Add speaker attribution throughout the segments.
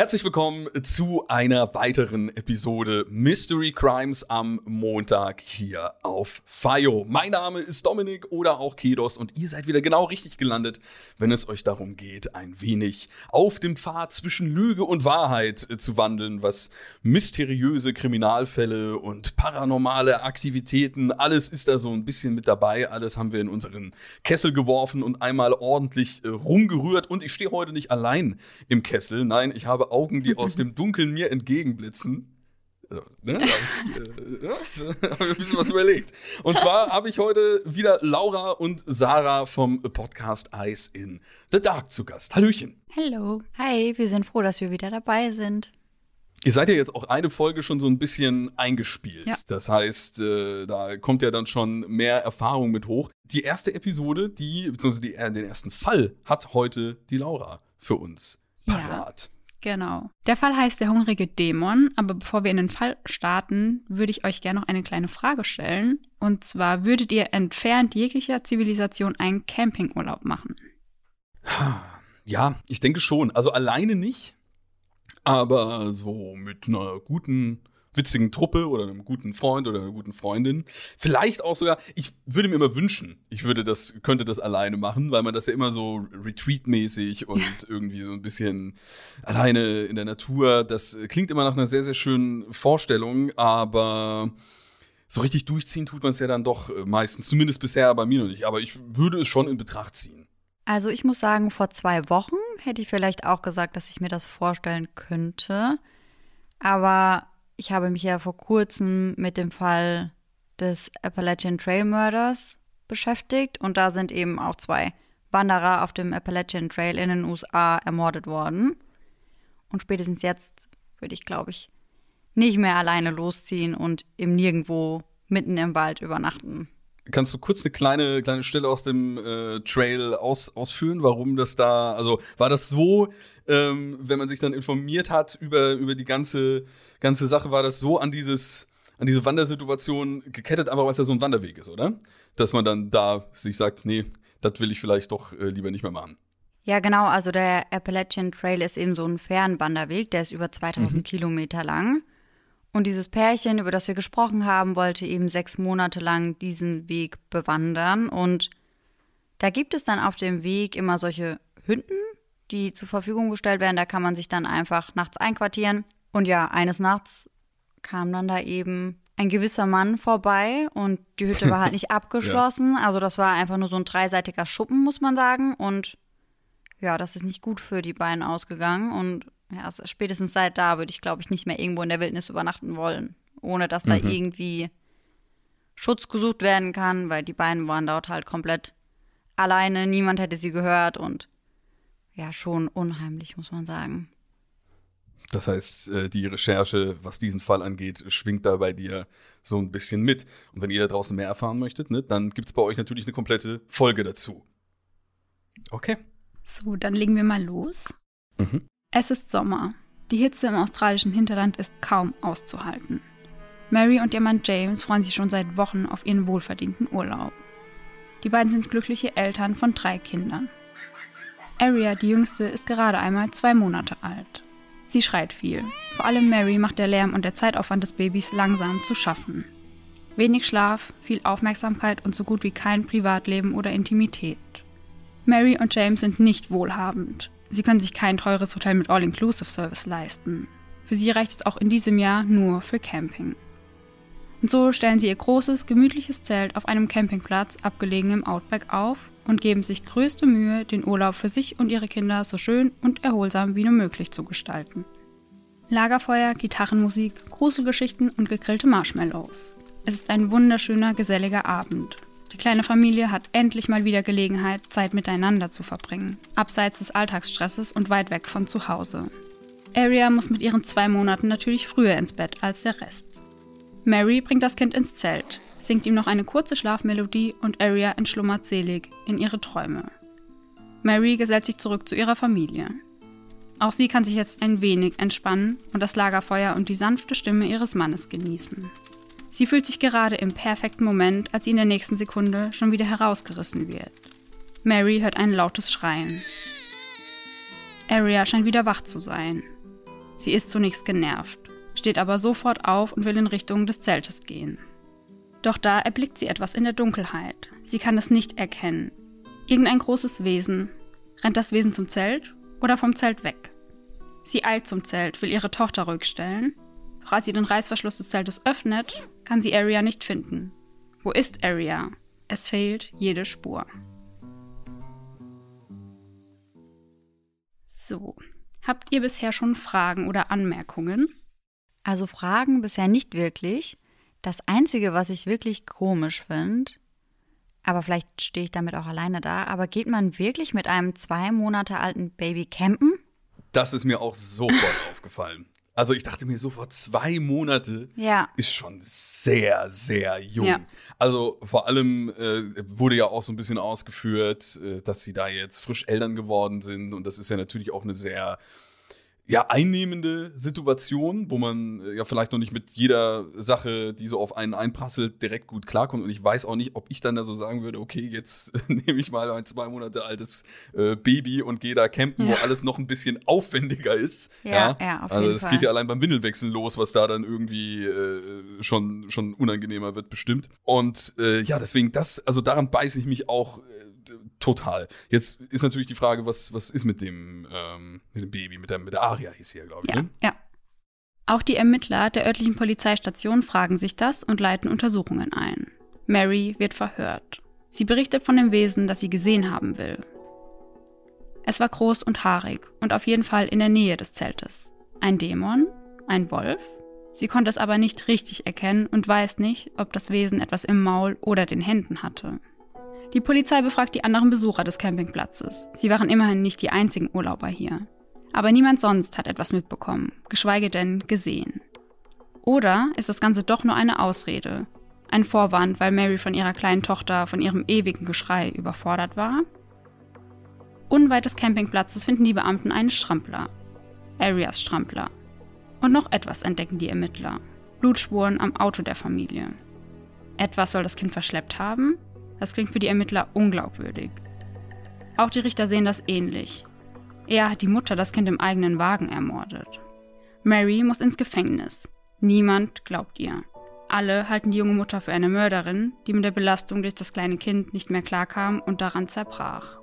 Speaker 1: Herzlich willkommen zu einer weiteren Episode Mystery Crimes am Montag hier auf FIO. Mein Name ist Dominik oder auch Kedos und ihr seid wieder genau richtig gelandet, wenn es euch darum geht, ein wenig auf dem Pfad zwischen Lüge und Wahrheit zu wandeln, was mysteriöse Kriminalfälle und paranormale Aktivitäten, alles ist da so ein bisschen mit dabei, alles haben wir in unseren Kessel geworfen und einmal ordentlich äh, rumgerührt. Und ich stehe heute nicht allein im Kessel, nein, ich habe Augen, die aus dem Dunkeln mir entgegenblitzen. Also, ne, da habe ich, äh, hab ich ein bisschen was überlegt. Und zwar habe ich heute wieder Laura und Sarah vom Podcast Eyes in the Dark zu Gast. Hallöchen.
Speaker 2: Hallo. Hi, wir sind froh, dass wir wieder dabei sind.
Speaker 1: Ihr seid ja jetzt auch eine Folge schon so ein bisschen eingespielt.
Speaker 2: Ja.
Speaker 1: Das heißt, äh, da kommt ja dann schon mehr Erfahrung mit hoch. Die erste Episode, die, beziehungsweise die, äh, den ersten Fall hat heute die Laura für uns
Speaker 2: Ja. Genau. Der Fall heißt der hungrige Dämon, aber bevor wir in den Fall starten, würde ich euch gerne noch eine kleine Frage stellen. Und zwar, würdet ihr entfernt jeglicher Zivilisation einen Campingurlaub machen?
Speaker 1: Ja, ich denke schon. Also alleine nicht, aber so mit einer guten, witzigen Truppe oder einem guten Freund oder einer guten Freundin. Vielleicht auch sogar, ich würde mir immer wünschen, ich würde das, könnte das alleine machen, weil man das ja immer so Retreat-mäßig und irgendwie so ein bisschen alleine in der Natur, das klingt immer nach einer sehr, sehr schönen Vorstellung, aber so richtig durchziehen tut man es ja dann doch äh, meistens, zumindest bisher bei mir noch nicht. Aber ich würde es schon in Betracht ziehen.
Speaker 2: Also ich muss sagen, vor zwei Wochen hätte ich vielleicht auch gesagt, dass ich mir das vorstellen könnte. Aber ich habe mich ja vor kurzem mit dem Fall des Appalachian Trail Murders beschäftigt und da sind eben auch zwei Wanderer auf dem Appalachian Trail in den USA ermordet worden. Und spätestens jetzt würde ich, glaube ich, nicht mehr alleine losziehen und im Nirgendwo mitten im Wald übernachten.
Speaker 1: Kannst du kurz eine kleine, kleine Stelle aus dem äh, Trail aus, ausführen, warum das da, also war das so, ähm, wenn man sich dann informiert hat über, über die ganze, ganze Sache, war das so an dieses, an diese Wandersituation gekettet, einfach weil es ja so ein Wanderweg ist, oder? Dass man dann da sich sagt, nee, das will ich vielleicht doch äh, lieber nicht mehr machen.
Speaker 2: Ja, genau. Also der Appalachian Trail ist eben so ein Fernwanderweg, der ist über 2000 Kilometer lang. Und dieses Pärchen, über das wir gesprochen haben, wollte eben sechs Monate lang diesen Weg bewandern. Und da gibt es dann auf dem Weg immer solche Hütten, die zur Verfügung gestellt werden. Da kann man sich dann einfach nachts einquartieren. Und ja, eines Nachts kam dann da eben ein gewisser Mann vorbei und die Hütte war halt nicht abgeschlossen. Also das war einfach nur so ein dreiseitiger Schuppen, muss man sagen. Und ja, das ist nicht gut für die beiden ausgegangen. Und ja, also spätestens seit da würde ich, glaube ich, nicht mehr irgendwo in der Wildnis übernachten wollen, ohne dass da
Speaker 1: Mhm.
Speaker 2: irgendwie Schutz gesucht werden kann, weil die beiden waren dort halt komplett alleine, niemand hätte sie gehört und ja, schon unheimlich, muss man sagen.
Speaker 1: Das heißt, äh, die Recherche, was diesen Fall angeht, schwingt da bei dir so ein bisschen mit. Und wenn ihr da draußen mehr erfahren möchtet, ne, dann gibt's bei euch natürlich eine komplette Folge dazu. Okay.
Speaker 2: So, dann legen wir mal los.
Speaker 1: Mhm.
Speaker 2: Es ist Sommer. Die Hitze im australischen Hinterland ist kaum auszuhalten. Mary und ihr Mann James freuen sich schon seit Wochen auf ihren wohlverdienten Urlaub. Die beiden sind glückliche Eltern von drei Kindern. Aria, die jüngste, ist gerade einmal zwei Monate alt. Sie schreit viel. Vor allem Mary macht der Lärm und der Zeitaufwand des Babys langsam zu schaffen. Wenig Schlaf, viel Aufmerksamkeit und so gut wie kein Privatleben oder Intimität. Mary und James sind nicht wohlhabend. Sie können sich kein teures Hotel mit All-Inclusive-Service leisten. Für sie reicht es auch in diesem Jahr nur für Camping. Und so stellen sie ihr großes, gemütliches Zelt auf einem Campingplatz, abgelegen im Outback, auf
Speaker 3: und geben sich größte Mühe, den Urlaub für sich und ihre Kinder so schön und erholsam wie nur möglich zu gestalten. Lagerfeuer, Gitarrenmusik, Gruselgeschichten und gegrillte Marshmallows. Es ist ein wunderschöner, geselliger Abend. Die kleine Familie hat endlich mal wieder Gelegenheit, Zeit miteinander zu verbringen, abseits des Alltagsstresses und weit weg von zu Hause. Aria muss mit ihren zwei Monaten natürlich früher ins Bett als der Rest. Mary bringt das Kind ins Zelt, singt ihm noch eine kurze Schlafmelodie und Aria entschlummert selig in ihre Träume. Mary gesellt sich zurück zu ihrer Familie. Auch sie kann sich jetzt ein wenig entspannen und das Lagerfeuer und die sanfte Stimme ihres Mannes genießen. Sie fühlt sich gerade im perfekten Moment, als sie in der nächsten Sekunde schon wieder herausgerissen wird. Mary hört ein lautes Schreien. Aria scheint wieder wach zu sein. Sie ist zunächst genervt, steht aber sofort auf und will in Richtung des Zeltes gehen. Doch da erblickt sie etwas in der Dunkelheit. Sie kann es nicht erkennen. Irgendein großes Wesen. Rennt das Wesen zum Zelt oder vom Zelt weg? Sie eilt zum Zelt, will ihre Tochter ruhig stellen. Als sie den Reißverschluss des Zeltes öffnet, kann sie Aria nicht finden. Wo ist Aria? Es fehlt jede Spur. So, habt ihr bisher schon Fragen oder Anmerkungen?
Speaker 2: Also Fragen bisher nicht wirklich. Das Einzige, was ich wirklich komisch finde, aber vielleicht stehe ich damit auch alleine da, aber geht man wirklich mit einem zwei Monate alten Baby campen?
Speaker 1: Das ist mir auch sofort aufgefallen. Also ich dachte mir sofort, zwei Monate
Speaker 2: ja.
Speaker 1: ist schon sehr, sehr jung.
Speaker 3: Ja.
Speaker 1: Also vor allem äh, wurde ja auch so ein bisschen ausgeführt, äh, dass sie da jetzt frisch Eltern geworden sind. Und das ist ja natürlich auch eine sehr ja, einnehmende Situation, wo man äh, ja vielleicht noch nicht mit jeder Sache, die so auf einen einprasselt, direkt gut klarkommt. Und ich weiß auch nicht, ob ich dann da so sagen würde, okay, jetzt nehme ich mal ein zwei Monate altes äh, Baby und gehe da campen, ja. wo alles noch ein bisschen aufwendiger ist.
Speaker 2: Ja, ja, ja auf
Speaker 1: Also
Speaker 2: es
Speaker 1: geht ja allein beim Windelwechseln los, was da dann irgendwie äh, schon, schon unangenehmer wird, bestimmt. Und äh, ja, deswegen das, also daran beiße ich mich auch äh, total. Jetzt ist natürlich die Frage, was, was ist mit dem, ähm, mit dem Baby, mit der, mit der Aria hieß sie ja, glaube ich.
Speaker 3: Ja,
Speaker 1: ne?
Speaker 3: ja. Auch die Ermittler der örtlichen Polizeistation fragen sich das und leiten Untersuchungen ein. Mary wird verhört. Sie berichtet von dem Wesen, das sie gesehen haben will. Es war groß und haarig und auf jeden Fall in der Nähe des Zeltes. Ein Dämon? Ein Wolf? Sie konnte es aber nicht richtig erkennen und weiß nicht, ob das Wesen etwas im Maul oder den Händen hatte. Die Polizei befragt die anderen Besucher des Campingplatzes. Sie waren immerhin nicht die einzigen Urlauber hier. Aber niemand sonst hat etwas mitbekommen, geschweige denn gesehen. Oder ist das Ganze doch nur eine Ausrede? Ein Vorwand, weil Mary von ihrer kleinen Tochter von ihrem ewigen Geschrei überfordert war? Unweit des Campingplatzes finden die Beamten einen Strampler. Arias Strampler. Und noch etwas entdecken die Ermittler. Blutspuren am Auto der Familie. Etwas soll das Kind verschleppt haben? Das klingt für die Ermittler unglaubwürdig. Auch die Richter sehen das ähnlich. Eher hat die Mutter das Kind im eigenen Wagen ermordet. Mary muss ins Gefängnis. Niemand glaubt ihr. Alle halten die junge Mutter für eine Mörderin, die mit der Belastung durch das kleine Kind nicht mehr klarkam und daran zerbrach.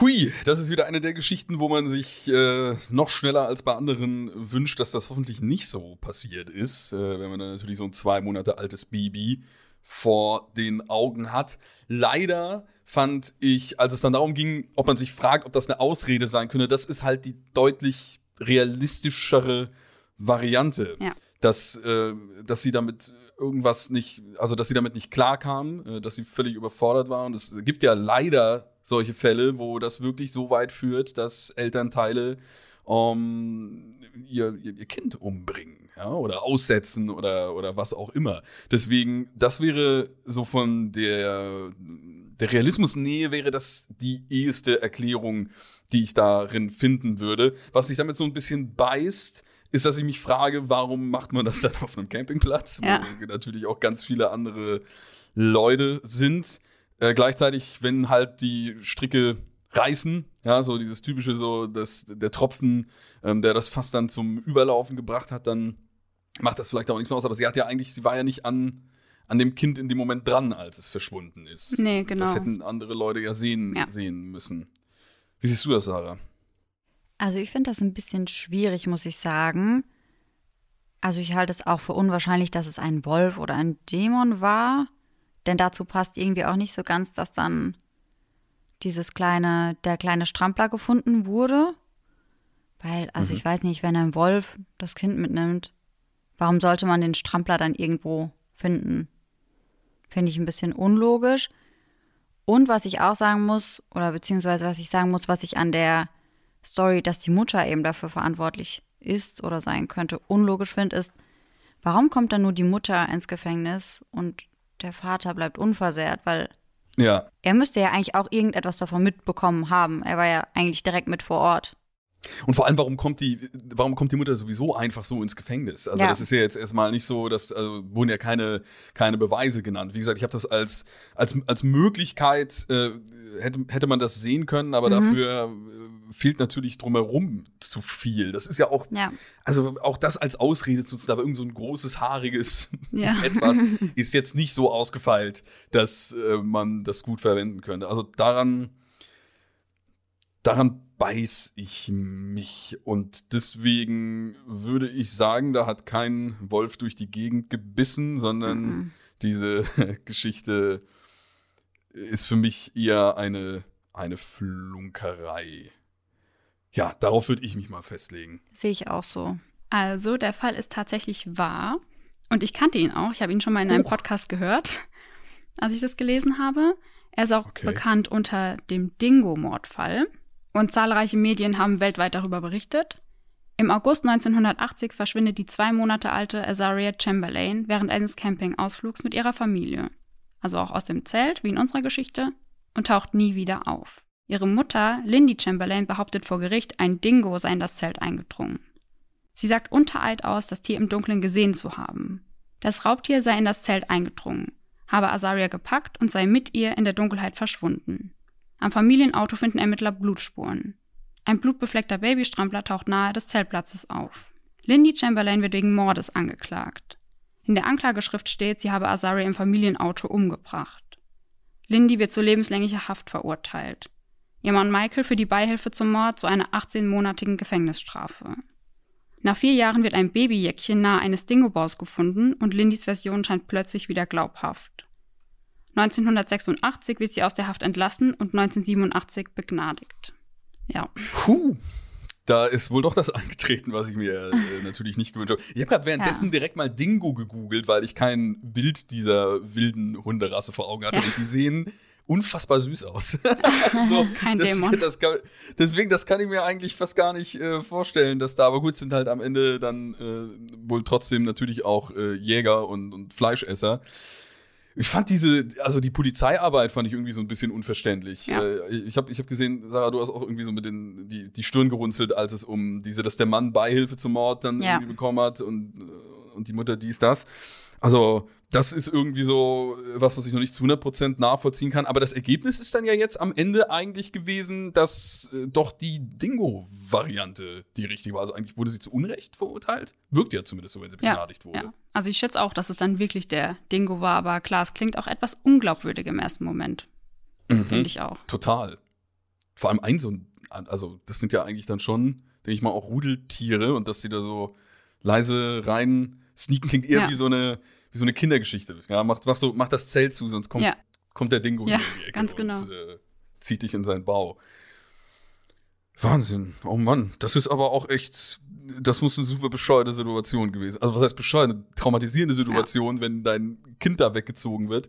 Speaker 1: Hui, das ist wieder eine der Geschichten, wo man sich äh, noch schneller als bei anderen wünscht, dass das hoffentlich nicht so passiert ist, äh, wenn man natürlich so ein zwei Monate altes Baby vor den Augen hat. Leider fand ich, als es dann darum ging, ob man sich fragt, ob das eine Ausrede sein könnte, das ist halt die deutlich realistischere Variante.
Speaker 3: Ja.
Speaker 1: Dass, äh, dass sie damit irgendwas nicht, also dass sie damit nicht klarkam, äh, dass sie völlig überfordert war. Und es gibt ja leider solche Fälle, wo das wirklich so weit führt, dass Elternteile um, ihr, ihr, ihr Kind umbringen ja, oder aussetzen oder, oder was auch immer. Deswegen, das wäre so von der, der Realismusnähe wäre das die eheste Erklärung, die ich darin finden würde. Was sich damit so ein bisschen beißt, ist, dass ich mich frage, warum macht man das dann auf einem Campingplatz,
Speaker 3: Ja.
Speaker 1: wo natürlich auch ganz viele andere Leute sind. Äh, gleichzeitig, wenn halt die Stricke reißen, ja, so dieses typische, so dass der Tropfen, ähm, der das Fass dann zum Überlaufen gebracht hat, dann macht das vielleicht auch nichts mehr aus. Aber sie hat ja eigentlich, sie war ja nicht an, an dem Kind in dem Moment dran, als es verschwunden ist.
Speaker 3: Nee, genau.
Speaker 1: Das hätten andere Leute ja sehen,
Speaker 3: Ja.
Speaker 1: sehen müssen. Wie siehst du das, Sarah?
Speaker 2: Also ich finde das ein bisschen schwierig, muss ich sagen. Also ich halte es auch für unwahrscheinlich, dass es ein Wolf oder ein Dämon war. Denn dazu passt irgendwie auch nicht so ganz, dass dann dieses kleine, der kleine Strampler gefunden wurde. Weil, also mhm. ich weiß nicht, wenn ein Wolf das Kind mitnimmt, warum sollte man den Strampler dann irgendwo finden? Finde ich ein bisschen unlogisch. Und was ich auch sagen muss, oder beziehungsweise was ich sagen muss, was ich an der Story, dass die Mutter eben dafür verantwortlich ist oder sein könnte, unlogisch finde, ist, warum kommt dann nur die Mutter ins Gefängnis und der Vater bleibt unversehrt? Weil
Speaker 1: ja.
Speaker 2: er müsste ja eigentlich auch irgendetwas davon mitbekommen haben. Er war ja eigentlich direkt mit vor Ort.
Speaker 1: Und vor allem, warum kommt die, warum kommt die Mutter sowieso einfach so ins Gefängnis? Also ja. das ist ja jetzt erstmal nicht so, dass also wurden ja keine, keine Beweise genannt. Wie gesagt, ich habe das als, als, als Möglichkeit, äh, hätte, hätte man das sehen können, aber mhm. dafür äh, fehlt natürlich drumherum zu viel. Das ist ja auch,
Speaker 2: ja.
Speaker 1: also auch das als Ausrede zu aber irgend so ein großes, haariges ja. etwas ist jetzt nicht so ausgefeilt, dass äh, man das gut verwenden könnte. Also daran, daran beiß ich mich. Und deswegen würde ich sagen, da hat kein Wolf durch die Gegend gebissen, sondern mhm. diese Geschichte ist für mich eher eine, eine Flunkerei. Ja, darauf würde ich mich mal festlegen.
Speaker 2: Sehe ich auch so.
Speaker 3: Also, der Fall ist tatsächlich wahr. Und ich kannte ihn auch. Ich habe ihn schon mal in einem Podcast gehört, als ich das gelesen habe. Er ist auch okay. bekannt unter dem Dingo-Mordfall und zahlreiche Medien haben weltweit darüber berichtet. Im August 1980 verschwindet die zwei Monate alte Azaria Chamberlain während eines Campingausflugs mit ihrer Familie, also auch aus dem Zelt, wie in unserer Geschichte, und taucht nie wieder auf. Ihre Mutter, Lindy Chamberlain, behauptet vor Gericht, ein Dingo sei in das Zelt eingedrungen. Sie sagt unter Eid aus, das Tier im Dunkeln gesehen zu haben. Das Raubtier sei in das Zelt eingedrungen, habe Azaria gepackt und sei mit ihr in der Dunkelheit verschwunden. Am Familienauto finden Ermittler Blutspuren. Ein blutbefleckter Babystrampler taucht nahe des Zeltplatzes auf. Lindy Chamberlain wird wegen Mordes angeklagt. In der Anklageschrift steht, sie habe Azari im Familienauto umgebracht. Lindy wird zu lebenslänglicher Haft verurteilt. Ihr Mann Michael für die Beihilfe zum Mord zu einer 18-monatigen Gefängnisstrafe. Nach vier Jahren wird ein Babyjäckchen nahe eines Dingobaus gefunden und Lindys Version scheint plötzlich wieder glaubhaft. 1986 wird sie aus der Haft entlassen und 1987 begnadigt. Ja.
Speaker 1: Puh. Da ist wohl doch das eingetreten, was ich mir äh, natürlich nicht gewünscht habe. Ich habe gerade währenddessen ja. direkt mal Dingo gegoogelt, weil ich kein Bild dieser wilden Hunderasse vor Augen hatte. Ja. Und die sehen unfassbar süß aus.
Speaker 3: so, Kein das, Dämon.
Speaker 1: Das kann, deswegen, das kann ich mir eigentlich fast gar nicht äh, vorstellen, dass da, aber gut, sind halt am Ende dann äh, wohl trotzdem natürlich auch äh, Jäger und, und Fleischesser. Ich fand diese, also die Polizeiarbeit fand ich irgendwie so ein bisschen unverständlich. Ja. Äh, ich habe ich hab gesehen, Sarah, du hast auch irgendwie so mit den, die, die Stirn gerunzelt, als es um diese, dass der Mann Beihilfe zum Mord dann ja. irgendwie bekommen hat und, äh, und die Mutter dies, das. Also, das ist irgendwie so was, was ich noch nicht zu 100% nachvollziehen kann. Aber das Ergebnis ist dann ja jetzt am Ende eigentlich gewesen, dass äh, doch die Dingo-Variante die richtige war. Also eigentlich wurde sie zu Unrecht verurteilt. Wirkt ja zumindest so, wenn sie begnadigt ja, wurde. Ja.
Speaker 3: Also ich schätze auch, dass es dann wirklich der Dingo war. Aber klar, es klingt auch etwas unglaubwürdig im ersten Moment. Mhm. Finde ich auch.
Speaker 1: Total. Vor allem ein so ein, also das sind ja eigentlich dann schon, denke ich mal, auch Rudeltiere und dass sie da so leise rein sneaken, klingt eher ja. wie so eine wie so eine Kindergeschichte. Ja, mach, mach, so, mach das Zelt zu, sonst kommt, ja. kommt der Dingo
Speaker 3: ja, in die Ecke ganz genau.
Speaker 1: und äh, zieht dich in seinen Bau. Wahnsinn. Oh Mann, das ist aber auch echt, das muss eine super bescheuerte Situation gewesen. Also was heißt bescheuert? Eine traumatisierende Situation, ja. wenn dein Kind da weggezogen wird.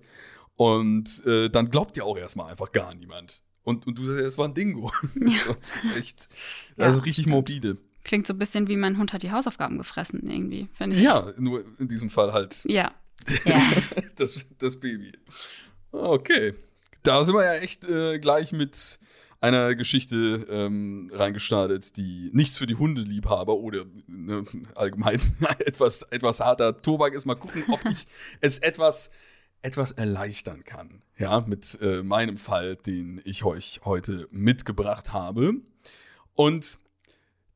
Speaker 1: Und äh, dann glaubt dir auch erstmal einfach gar niemand. Und, und du sagst, es war ein Dingo. Ja. das ist echt, das ist richtig morbide.
Speaker 3: Klingt so ein bisschen wie mein Hund hat die Hausaufgaben gefressen, irgendwie, finde ich.
Speaker 1: Ja, nur in diesem Fall halt.
Speaker 3: Ja.
Speaker 2: ja.
Speaker 1: das, das Baby. Okay. Da sind wir ja echt äh, gleich mit einer Geschichte ähm, reingestartet, die nichts für die Hundeliebhaber oder ne, allgemein etwas, etwas harter Tobak ist. Mal gucken, ob ich es etwas, etwas erleichtern kann. Ja, mit äh, meinem Fall, den ich euch heute mitgebracht habe. Und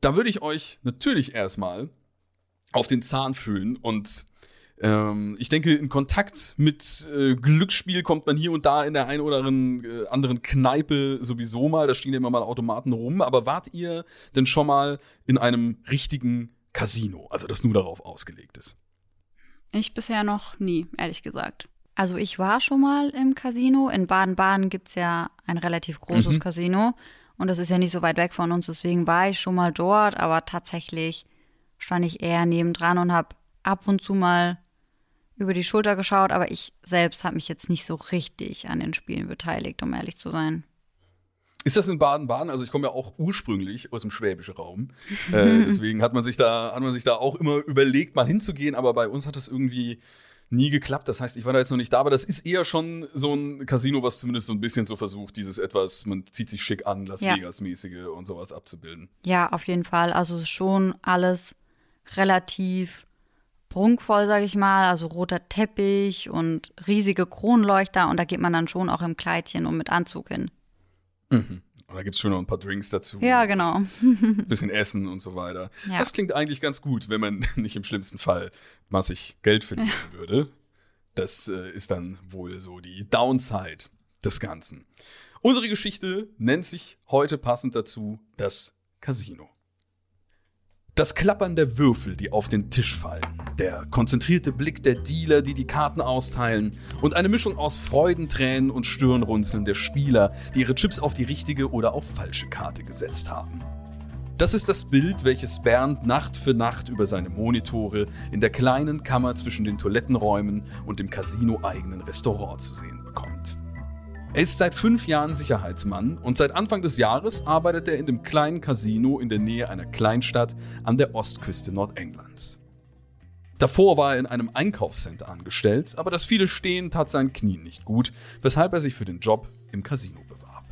Speaker 1: da würde ich euch natürlich erstmal auf den Zahn fühlen und ähm, ich denke, in Kontakt mit äh, Glücksspiel kommt man hier und da in der einen oder anderen, äh, anderen Kneipe sowieso mal. Da stehen ja immer mal Automaten rum. Aber wart ihr denn schon mal in einem richtigen Casino, also das nur darauf ausgelegt ist?
Speaker 3: Ich bisher noch nie, ehrlich gesagt.
Speaker 2: Also ich war schon mal im Casino. In Baden-Baden gibt es ja ein relativ großes mhm. Casino. Und das ist ja nicht so weit weg von uns. Deswegen war ich schon mal dort. Aber tatsächlich stand ich eher nebendran und habe ab und zu mal über die Schulter geschaut. Aber ich selbst habe mich jetzt nicht so richtig an den Spielen beteiligt, um ehrlich zu sein.
Speaker 1: Ist das in Baden-Baden? Also ich komme ja auch ursprünglich aus dem schwäbischen Raum. Äh, deswegen hat man sich da, hat man sich da auch immer überlegt, mal hinzugehen, aber bei uns hat das irgendwie nie geklappt. Das heißt, ich war da jetzt noch nicht da, aber das ist eher schon so ein Casino, was zumindest so ein bisschen so versucht, dieses etwas, man zieht sich schick an, Las ja. Vegas-mäßige und sowas abzubilden.
Speaker 2: Ja, auf jeden Fall. Also schon alles relativ prunkvoll, sage ich mal. Also roter Teppich und riesige Kronleuchter und da geht man dann schon auch im Kleidchen und mit Anzug hin.
Speaker 1: Mhm. Und da gibt es schon noch ein paar Drinks dazu.
Speaker 2: Ja, genau.
Speaker 1: Ein bisschen Essen und so weiter. Ja. Das klingt eigentlich ganz gut, wenn man nicht im schlimmsten Fall massig Geld verlieren ja. würde. Das äh, ist dann wohl so die Downside des Ganzen. Unsere Geschichte nennt sich heute passend dazu das Casino. Das Klappern der Würfel, die auf den Tisch fallen, der konzentrierte Blick der Dealer, die die Karten austeilen und eine Mischung aus Freudentränen und Stirnrunzeln der Spieler, die ihre Chips auf die richtige oder auf falsche Karte gesetzt haben. Das ist das Bild, welches Bernd Nacht für Nacht über seine Monitore in der kleinen Kammer zwischen den Toilettenräumen und dem Casino-eigenen Restaurant zu sehen bekommt. Er ist seit fünf Jahren Sicherheitsmann und seit Anfang des Jahres arbeitet er in dem kleinen Casino in der Nähe einer Kleinstadt an der Ostküste Nordenglands. Davor war er in einem Einkaufscenter angestellt, aber das viele Stehen tat seinen Knien nicht gut, weshalb er sich für den Job im Casino bewarb.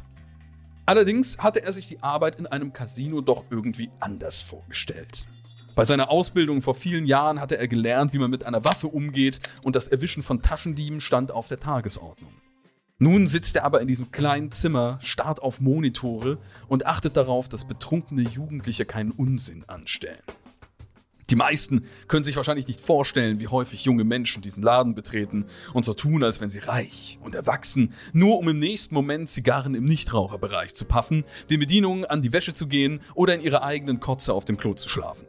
Speaker 1: Allerdings hatte er sich die Arbeit in einem Casino doch irgendwie anders vorgestellt. Bei seiner Ausbildung vor vielen Jahren hatte er gelernt, wie man mit einer Waffe umgeht und das Erwischen von Taschendieben stand auf der Tagesordnung. Nun sitzt er aber in diesem kleinen Zimmer, starrt auf Monitore und achtet darauf, dass betrunkene Jugendliche keinen Unsinn anstellen. Die meisten können sich wahrscheinlich nicht vorstellen, wie häufig junge Menschen diesen Laden betreten und so tun, als wenn sie reich und erwachsen, nur um im nächsten Moment Zigarren im Nichtraucherbereich zu paffen, den Bedienungen an die Wäsche zu gehen oder in ihre eigenen Kotze auf dem Klo zu schlafen.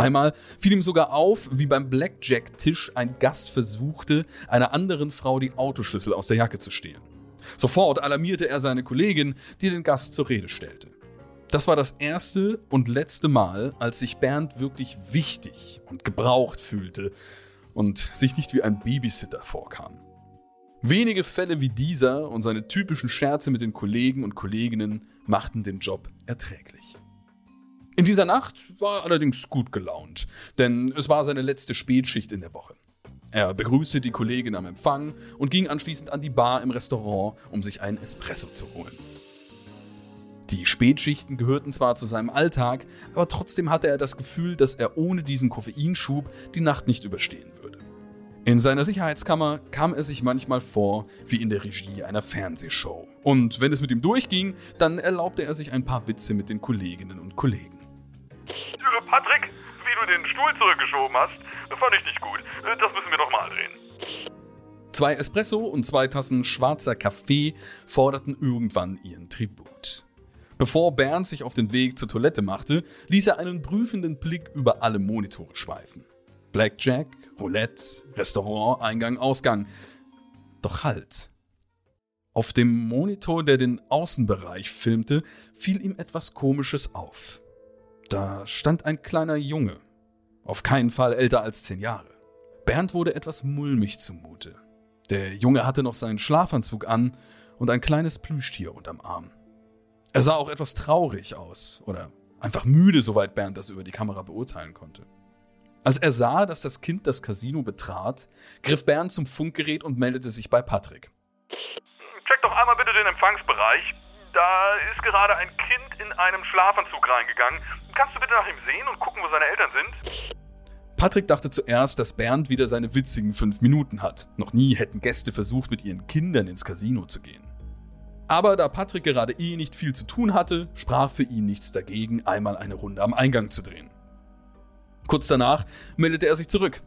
Speaker 1: Einmal fiel ihm sogar auf, wie beim Blackjack-Tisch ein Gast versuchte, einer anderen Frau die Autoschlüssel aus der Jacke zu stehlen. Sofort alarmierte er seine Kollegin, die den Gast zur Rede stellte. Das war das erste und letzte Mal, als sich Bernd wirklich wichtig und gebraucht fühlte und sich nicht wie ein Babysitter vorkam. Wenige Fälle wie dieser und seine typischen Scherze mit den Kollegen und Kolleginnen machten den Job erträglich. In dieser Nacht war er allerdings gut gelaunt, denn es war seine letzte Spätschicht in der Woche. Er begrüßte die Kollegin am Empfang und ging anschließend an die Bar im Restaurant, um sich einen Espresso zu holen. Die Spätschichten gehörten zwar zu seinem Alltag, aber trotzdem hatte er das Gefühl, dass er ohne diesen Koffeinschub die Nacht nicht überstehen würde. In seiner Sicherheitskammer kam er sich manchmal vor wie in der Regie einer Fernsehshow. Und wenn es mit ihm durchging, dann erlaubte er sich ein paar Witze mit den Kolleginnen und Kollegen.
Speaker 4: Patrick, wie du den Stuhl zurückgeschoben hast, fand ich nicht gut. Das müssen wir doch mal drehen.
Speaker 1: Zwei Espresso und zwei Tassen schwarzer Kaffee forderten irgendwann ihren Tribut. Bevor Bernd sich auf den Weg zur Toilette machte, ließ er einen prüfenden Blick über alle Monitore schweifen. Blackjack, Roulette, Restaurant, Eingang, Ausgang. Doch halt. Auf dem Monitor, der den Außenbereich filmte, fiel ihm etwas Komisches auf. Da stand ein kleiner Junge. Auf keinen Fall älter als zehn Jahre. Bernd wurde etwas mulmig zumute. Der Junge hatte noch seinen Schlafanzug an und ein kleines Plüschtier unterm Arm. Er sah auch etwas traurig aus oder einfach müde, soweit Bernd das über die Kamera beurteilen konnte. Als er sah, dass das Kind das Casino betrat, griff Bernd zum Funkgerät und meldete sich bei Patrick.
Speaker 4: Check doch einmal bitte den Empfangsbereich. Da ist gerade ein Kind in einem Schlafanzug reingegangen. Kannst du bitte nach ihm sehen und gucken, wo seine Eltern sind?
Speaker 1: Patrick dachte zuerst, dass Bernd wieder seine witzigen fünf Minuten hat. Noch nie hätten Gäste versucht, mit ihren Kindern ins Casino zu gehen. Aber da Patrick gerade eh nicht viel zu tun hatte, sprach für ihn nichts dagegen, einmal eine Runde am Eingang zu drehen. Kurz danach meldete er sich zurück.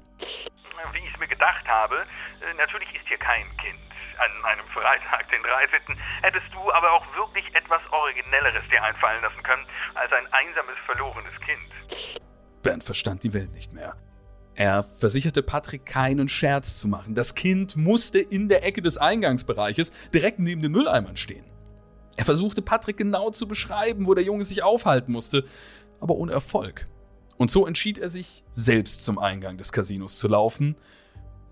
Speaker 4: Wie ich es mir gedacht habe, äh, natürlich ist hier kein Kind an einem Freitag, den 13., hättest du aber auch wirklich etwas Originelleres dir einfallen lassen können als ein einsames, verlorenes Kind.
Speaker 1: Bernd verstand die Welt nicht mehr. Er versicherte Patrick keinen Scherz zu machen. Das Kind musste in der Ecke des Eingangsbereiches direkt neben den Mülleimern stehen. Er versuchte Patrick genau zu beschreiben, wo der Junge sich aufhalten musste, aber ohne Erfolg. Und so entschied er sich, selbst zum Eingang des Casinos zu laufen.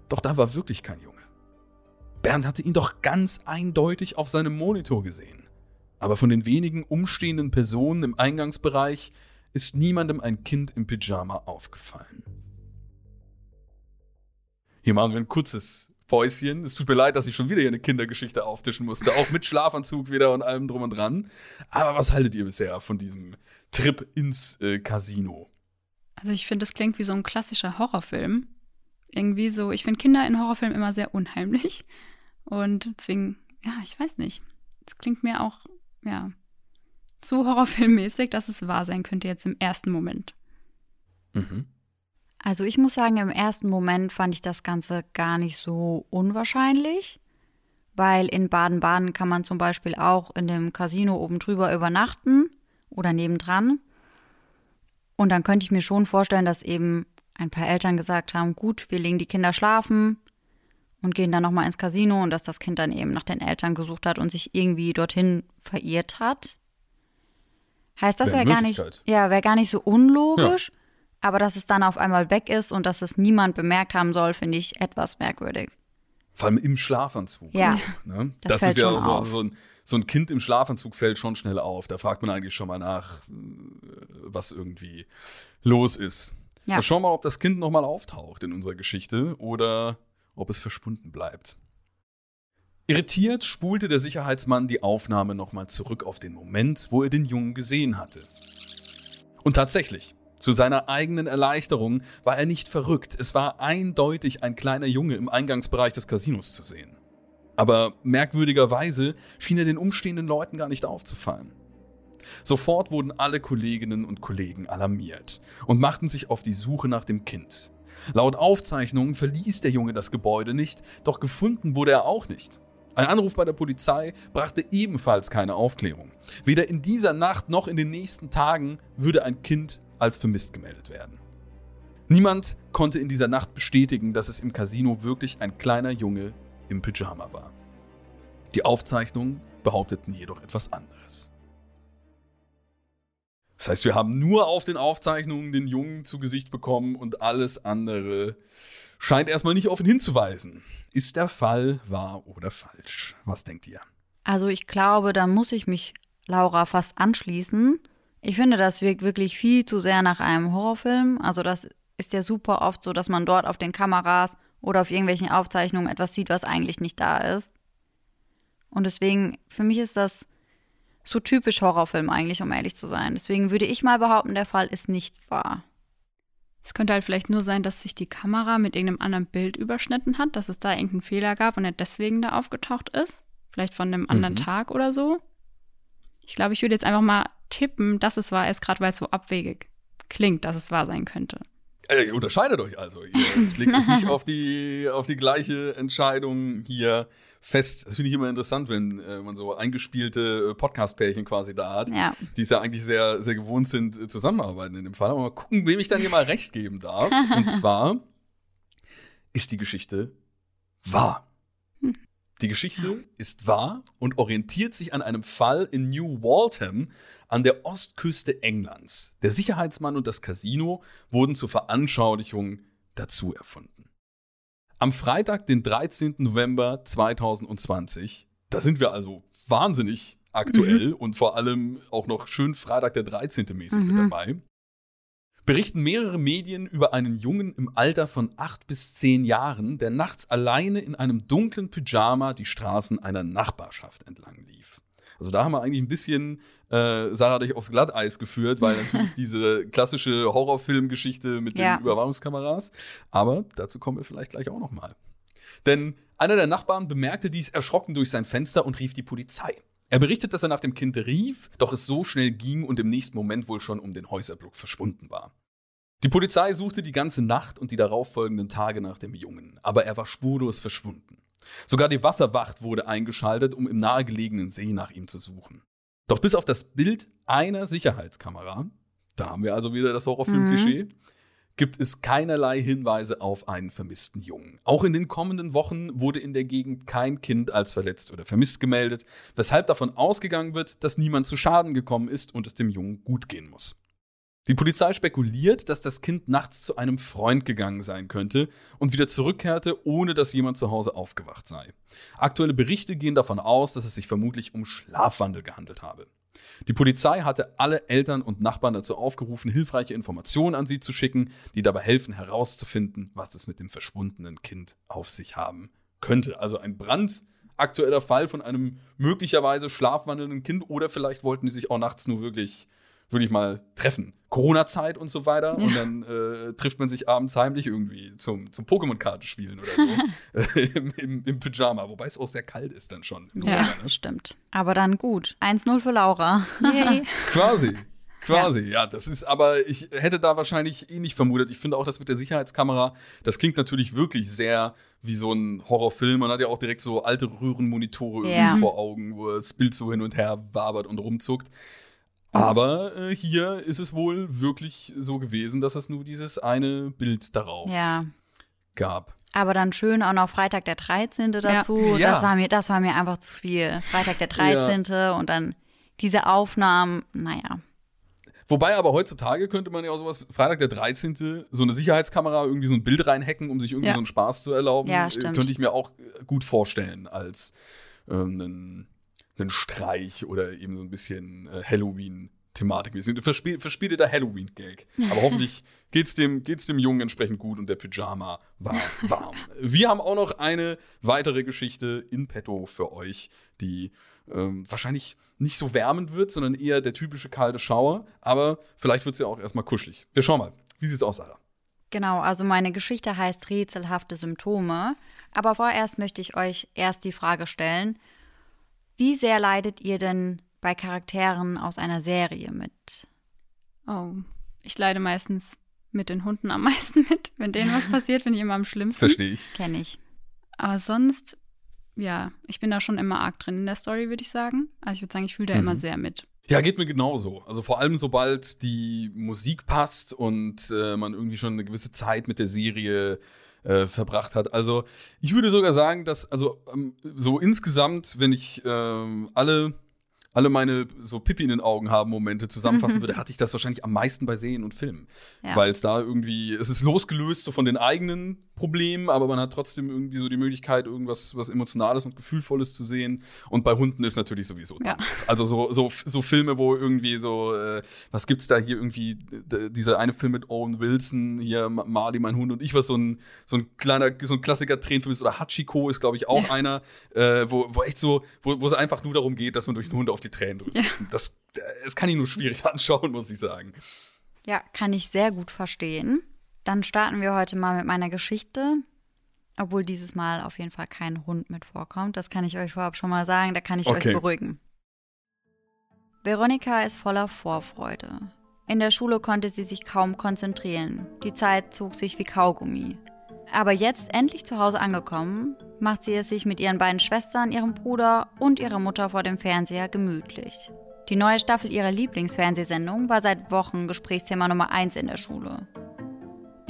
Speaker 1: Doch da war wirklich kein Junge. Bernd hatte ihn doch ganz eindeutig auf seinem Monitor gesehen. Aber von den wenigen umstehenden Personen im Eingangsbereich ist niemandem ein Kind im Pyjama aufgefallen. Hier machen wir ein kurzes Päuschen. Es tut mir leid, dass ich schon wieder hier eine Kindergeschichte auftischen musste, auch mit Schlafanzug wieder und allem drum und dran. Aber was haltet ihr bisher von diesem Trip ins äh, Casino?
Speaker 3: Also ich finde, das klingt wie so ein klassischer Horrorfilm. Irgendwie so, ich finde Kinder in Horrorfilmen immer sehr unheimlich. Und deswegen, ja, ich weiß nicht. Es klingt mir auch, ja, zu horrorfilmmäßig, dass es wahr sein könnte jetzt im ersten Moment.
Speaker 2: Mhm. Also ich muss sagen, im ersten Moment fand ich das Ganze gar nicht so unwahrscheinlich, weil in Baden-Baden kann man zum Beispiel auch in dem Casino oben drüber übernachten oder nebendran. Und dann könnte ich mir schon vorstellen, dass eben ein paar Eltern gesagt haben, gut, wir legen die Kinder schlafen und gehen dann nochmal ins Casino und dass das Kind dann eben nach den Eltern gesucht hat und sich irgendwie dorthin verirrt hat. Heißt, das wäre gar nicht, ja, wäre gar nicht so unlogisch. Ja. Aber dass es dann auf einmal weg ist und dass es niemand bemerkt haben soll, finde ich etwas merkwürdig.
Speaker 1: Vor allem im Schlafanzug.
Speaker 2: Ja.
Speaker 1: Ne? Das, das ist ja so, also so, ein, so ein Kind im Schlafanzug fällt schon schnell auf. Da fragt man eigentlich schon mal nach, was irgendwie los ist. Ja. Schauen wir mal, ob das Kind nochmal auftaucht in unserer Geschichte oder ob es verschwunden bleibt. Irritiert spulte der Sicherheitsmann die Aufnahme nochmal zurück auf den Moment, wo er den Jungen gesehen hatte. Und tatsächlich, zu seiner eigenen Erleichterung war er nicht verrückt. Es war eindeutig ein kleiner Junge im Eingangsbereich des Casinos zu sehen. Aber merkwürdigerweise schien er den umstehenden Leuten gar nicht aufzufallen. Sofort wurden alle Kolleginnen und Kollegen alarmiert und machten sich auf die Suche nach dem Kind. Laut Aufzeichnungen verließ der Junge das Gebäude nicht, doch gefunden wurde er auch nicht. Ein Anruf bei der Polizei brachte ebenfalls keine Aufklärung. Weder in dieser Nacht noch in den nächsten Tagen würde ein Kind als vermisst gemeldet werden. Niemand konnte in dieser Nacht bestätigen, dass es im Casino wirklich ein kleiner Junge im Pyjama war. Die Aufzeichnungen behaupteten jedoch etwas anderes. Das heißt, wir haben nur auf den Aufzeichnungen den Jungen zu Gesicht bekommen und alles andere scheint erstmal nicht auf ihn hinzuweisen. Ist der Fall wahr oder falsch? Was denkt ihr?
Speaker 2: Also ich glaube, da muss ich mich Laura fast anschließen. Ich finde, das wirkt wirklich viel zu sehr nach einem Horrorfilm. Also das ist ja super oft so, dass man dort auf den Kameras oder auf irgendwelchen Aufzeichnungen etwas sieht, was eigentlich nicht da ist. Und deswegen, für mich ist das so typisch Horrorfilm eigentlich, um ehrlich zu sein. Deswegen würde ich mal behaupten, der Fall ist nicht wahr.
Speaker 3: Es könnte halt vielleicht nur sein, dass sich die Kamera mit irgendeinem anderen Bild überschnitten hat, dass es da irgendeinen Fehler gab und er deswegen da aufgetaucht ist. Vielleicht von einem anderen mhm. Tag oder so. Ich glaube, ich würde jetzt einfach mal tippen, dass es wahr ist, gerade weil es so abwegig klingt, dass es wahr sein könnte.
Speaker 1: Äh, ihr unterscheidet euch also. Ihr legt euch nicht auf die, auf die gleiche Entscheidung hier fest. Das finde ich immer interessant, wenn äh, man so eingespielte äh, Podcast-Pärchen quasi da hat, ja. die es ja eigentlich sehr, sehr gewohnt sind, äh, zusammenarbeiten in dem Fall. Aber mal gucken, wem ich dann hier mal recht geben darf. Und zwar ist die Geschichte wahr. Die Geschichte ist wahr und orientiert sich an einem Fall in New Waltham an der Ostküste Englands. Der Sicherheitsmann und das Casino wurden zur Veranschaulichung dazu erfunden. Am Freitag, den 13. November 2020, da sind wir also wahnsinnig aktuell mhm. und vor allem auch noch schön Freitag der 13. mäßig mhm. mit dabei berichten mehrere Medien über einen Jungen im Alter von acht bis zehn Jahren, der nachts alleine in einem dunklen Pyjama die Straßen einer Nachbarschaft entlang lief. Also da haben wir eigentlich ein bisschen äh, Sarah dich aufs Glatteis geführt, weil natürlich diese klassische Horrorfilmgeschichte mit ja. den Überwachungskameras. Aber dazu kommen wir vielleicht gleich auch noch mal. Denn einer der Nachbarn bemerkte dies erschrocken durch sein Fenster und rief die Polizei. Er berichtet, dass er nach dem Kind rief, doch es so schnell ging und im nächsten Moment wohl schon um den Häuserblock verschwunden war. Die Polizei suchte die ganze Nacht und die darauffolgenden Tage nach dem Jungen, aber er war spurlos verschwunden. Sogar die Wasserwacht wurde eingeschaltet, um im nahegelegenen See nach ihm zu suchen. Doch bis auf das Bild einer Sicherheitskamera, da haben wir also wieder das Horrorfilm-Klischee, mhm. gibt es keinerlei Hinweise auf einen vermissten Jungen. Auch in den kommenden Wochen wurde in der Gegend kein Kind als verletzt oder vermisst gemeldet, weshalb davon ausgegangen wird, dass niemand zu Schaden gekommen ist und es dem Jungen gut gehen muss. Die Polizei spekuliert, dass das Kind nachts zu einem Freund gegangen sein könnte und wieder zurückkehrte, ohne dass jemand zu Hause aufgewacht sei. Aktuelle Berichte gehen davon aus, dass es sich vermutlich um Schlafwandel gehandelt habe. Die Polizei hatte alle Eltern und Nachbarn dazu aufgerufen, hilfreiche Informationen an sie zu schicken, die dabei helfen herauszufinden, was es mit dem verschwundenen Kind auf sich haben könnte. Also ein brandaktueller Fall von einem möglicherweise schlafwandelnden Kind oder vielleicht wollten die sich auch nachts nur wirklich würde ich mal treffen. Corona-Zeit und so weiter. Ja. Und dann äh, trifft man sich abends heimlich irgendwie zum, zum Pokémon-Karte spielen oder so. Im, im, Im, Pyjama, wobei es auch sehr kalt ist dann schon.
Speaker 2: Ja, Corona, ne? stimmt. Aber dann gut. 1-0 für Laura. Yay.
Speaker 1: Quasi. Quasi, ja. ja. das ist, aber ich hätte da wahrscheinlich eh nicht vermutet. Ich finde auch das mit der Sicherheitskamera, das klingt natürlich wirklich sehr wie so ein Horrorfilm. Man hat ja auch direkt so alte Röhrenmonitore ja. vor Augen, wo das Bild so hin und her wabert und rumzuckt. Aber äh, hier ist es wohl wirklich so gewesen, dass es nur dieses eine Bild darauf ja. gab.
Speaker 2: Aber dann schön auch noch Freitag der 13. dazu. Ja. Das, war mir, das war mir einfach zu viel. Freitag der 13. Ja. und dann diese Aufnahmen, naja.
Speaker 1: Wobei aber heutzutage könnte man ja auch sowas, Freitag der 13. so eine Sicherheitskamera, irgendwie so ein Bild reinhacken, um sich irgendwie ja. so einen Spaß zu erlauben. Ja, äh, stimmt. Könnte ich mir auch gut vorstellen als ähm, einen einen Streich oder eben so ein bisschen äh, Halloween-Thematik. Verspiel, verspielter Halloween-Gag. Aber hoffentlich geht's dem, geht's dem Jungen entsprechend gut und der Pyjama war warm. Wir haben auch noch eine weitere Geschichte in petto für euch, die ähm, wahrscheinlich nicht so wärmend wird, sondern eher der typische kalte Schauer. Aber vielleicht wird es ja auch erstmal kuschelig. Wir schauen mal. Wie sieht's aus, Sarah?
Speaker 2: Genau, also meine Geschichte heißt rätselhafte Symptome. Aber vorerst möchte ich euch erst die Frage stellen, wie sehr leidet ihr denn bei Charakteren aus einer Serie mit?
Speaker 3: Oh, ich leide meistens mit den Hunden am meisten mit. Wenn denen was passiert, finde ich immer am schlimmsten.
Speaker 1: Verstehe ich.
Speaker 2: Kenne ich.
Speaker 3: Aber sonst, ja, ich bin da schon immer arg drin in der Story, würde ich sagen. Also ich würde sagen, ich fühle da mhm. immer sehr mit.
Speaker 1: Ja, geht mir genauso. Also vor allem, sobald die Musik passt und äh, man irgendwie schon eine gewisse Zeit mit der Serie äh, verbracht hat. Also ich würde sogar sagen, dass also ähm, so insgesamt, wenn ich ähm, alle alle meine so Pipi in den Augen haben Momente zusammenfassen würde, hatte ich das wahrscheinlich am meisten bei Serien und Filmen. Ja. Weil es da irgendwie, es ist losgelöst so von den eigenen Problemen, aber man hat trotzdem irgendwie so die Möglichkeit, irgendwas was Emotionales und Gefühlvolles zu sehen. Und bei Hunden ist natürlich sowieso. Ja. Also so, so, so Filme, wo irgendwie so, äh, was gibt's da hier irgendwie, dieser eine Film mit Owen Wilson, hier Marley, mein Hund und ich, was so ein, so ein kleiner, so ein Klassiker-Tränenfilm ist, oder Hachiko ist, glaube ich, auch ja. einer, äh, wo, wo echt so, wo, wo es einfach nur darum geht, dass man durch den Hund auf die Tränen drückt. Ja. Das, das kann ich nur schwierig anschauen, muss ich sagen.
Speaker 2: Ja, kann ich sehr gut verstehen. Dann starten wir heute mal mit meiner Geschichte. Obwohl dieses Mal auf jeden Fall kein Hund mit vorkommt. Das kann ich euch vorab schon mal sagen. Da kann ich okay. euch beruhigen. Veronika ist voller Vorfreude. In der Schule konnte sie sich kaum konzentrieren. Die Zeit zog sich wie Kaugummi. Aber jetzt endlich zu Hause angekommen, macht sie es sich mit ihren beiden Schwestern, ihrem Bruder und ihrer Mutter vor dem Fernseher gemütlich. Die neue Staffel ihrer Lieblingsfernsehsendung war seit Wochen Gesprächsthema Nummer 1 in der Schule.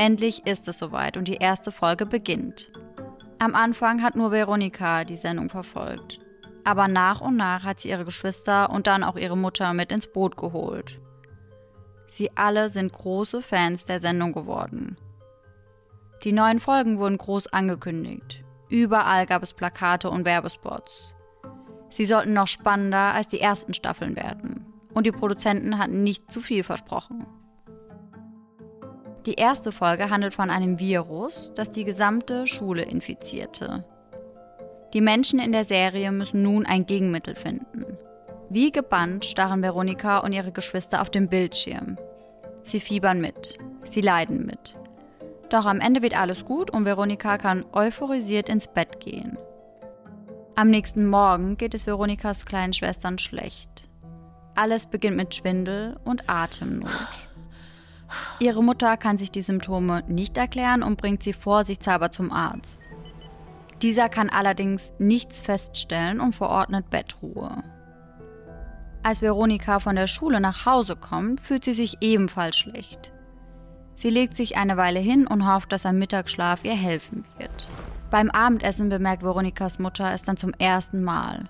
Speaker 2: Endlich ist es soweit und die erste Folge beginnt. Am Anfang hat nur Veronika die Sendung verfolgt. Aber nach und nach hat sie ihre Geschwister und dann auch ihre Mutter mit ins Boot geholt. Sie alle sind große Fans der Sendung geworden. Die neuen Folgen wurden groß angekündigt. Überall gab es Plakate und Werbespots. Sie sollten noch spannender als die ersten Staffeln werden. Und die Produzenten hatten nicht zu viel versprochen. Die erste Folge handelt von einem Virus, das die gesamte Schule infizierte. Die Menschen in der Serie müssen nun ein Gegenmittel finden. Wie gebannt starren Veronika und ihre Geschwister auf dem Bildschirm. Sie fiebern mit. Sie leiden mit. Doch am Ende wird alles gut und Veronika kann euphorisiert ins Bett gehen. Am nächsten Morgen geht es Veronikas kleinen Schwestern schlecht. Alles beginnt mit Schwindel und Atemnot. Ihre Mutter kann sich die Symptome nicht erklären und bringt sie vorsichtshalber zum Arzt. Dieser kann allerdings nichts feststellen und verordnet Bettruhe. Als Veronika von der Schule nach Hause kommt, fühlt sie sich ebenfalls schlecht. Sie legt sich eine Weile hin und hofft, dass ein Mittagsschlaf ihr helfen wird. Beim Abendessen bemerkt Veronikas Mutter es dann zum ersten Mal.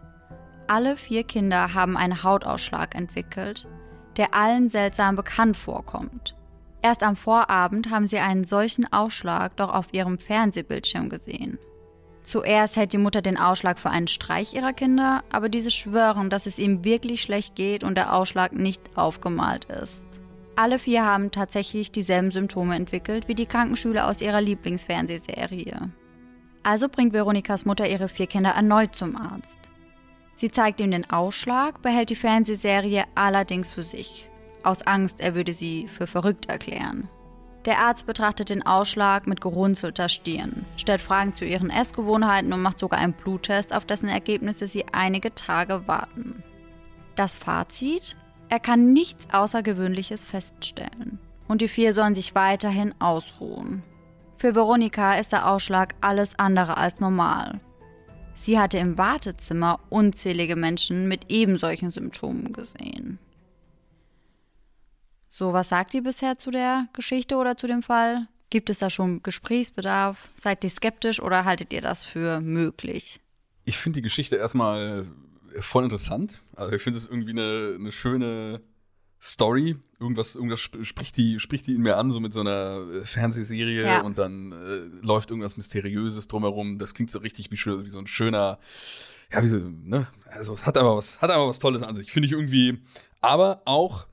Speaker 2: Alle vier Kinder haben einen Hautausschlag entwickelt, der allen seltsam bekannt vorkommt. Erst am Vorabend haben sie einen solchen Ausschlag doch auf ihrem Fernsehbildschirm gesehen. Zuerst hält die Mutter den Ausschlag für einen Streich ihrer Kinder, aber diese schwören, dass es ihm wirklich schlecht geht und der Ausschlag nicht aufgemalt ist. Alle vier haben tatsächlich dieselben Symptome entwickelt wie die Krankenschüler aus ihrer Lieblingsfernsehserie. Also bringt Veronikas Mutter ihre vier Kinder erneut zum Arzt. Sie zeigt ihm den Ausschlag, behält die Fernsehserie allerdings für sich. Aus Angst, er würde sie für verrückt erklären. Der Arzt betrachtet den Ausschlag mit gerunzelter Stirn, stellt Fragen zu ihren Essgewohnheiten und macht sogar einen Bluttest, auf dessen Ergebnisse sie einige Tage warten. Das Fazit? Er kann nichts Außergewöhnliches feststellen. Und die vier sollen sich weiterhin ausruhen. Für Veronika ist der Ausschlag alles andere als normal. Sie hatte im Wartezimmer unzählige Menschen mit ebensolchen Symptomen gesehen. So, was sagt ihr bisher zu der Geschichte oder zu dem Fall? Gibt es da schon Gesprächsbedarf? Seid ihr skeptisch oder haltet ihr das für möglich?
Speaker 1: Ich finde die Geschichte erstmal voll interessant. Also ich finde es irgendwie eine, eine schöne Story. Irgendwas, irgendwas spricht die, spricht die in mir an, so mit so einer äh, Fernsehserie ja. und dann äh, läuft irgendwas Mysteriöses drumherum. Das klingt so richtig wie, wie so ein schöner, ja, wie so, ne? Also hat aber was, hat aber was Tolles an sich. Finde ich irgendwie. Aber auch,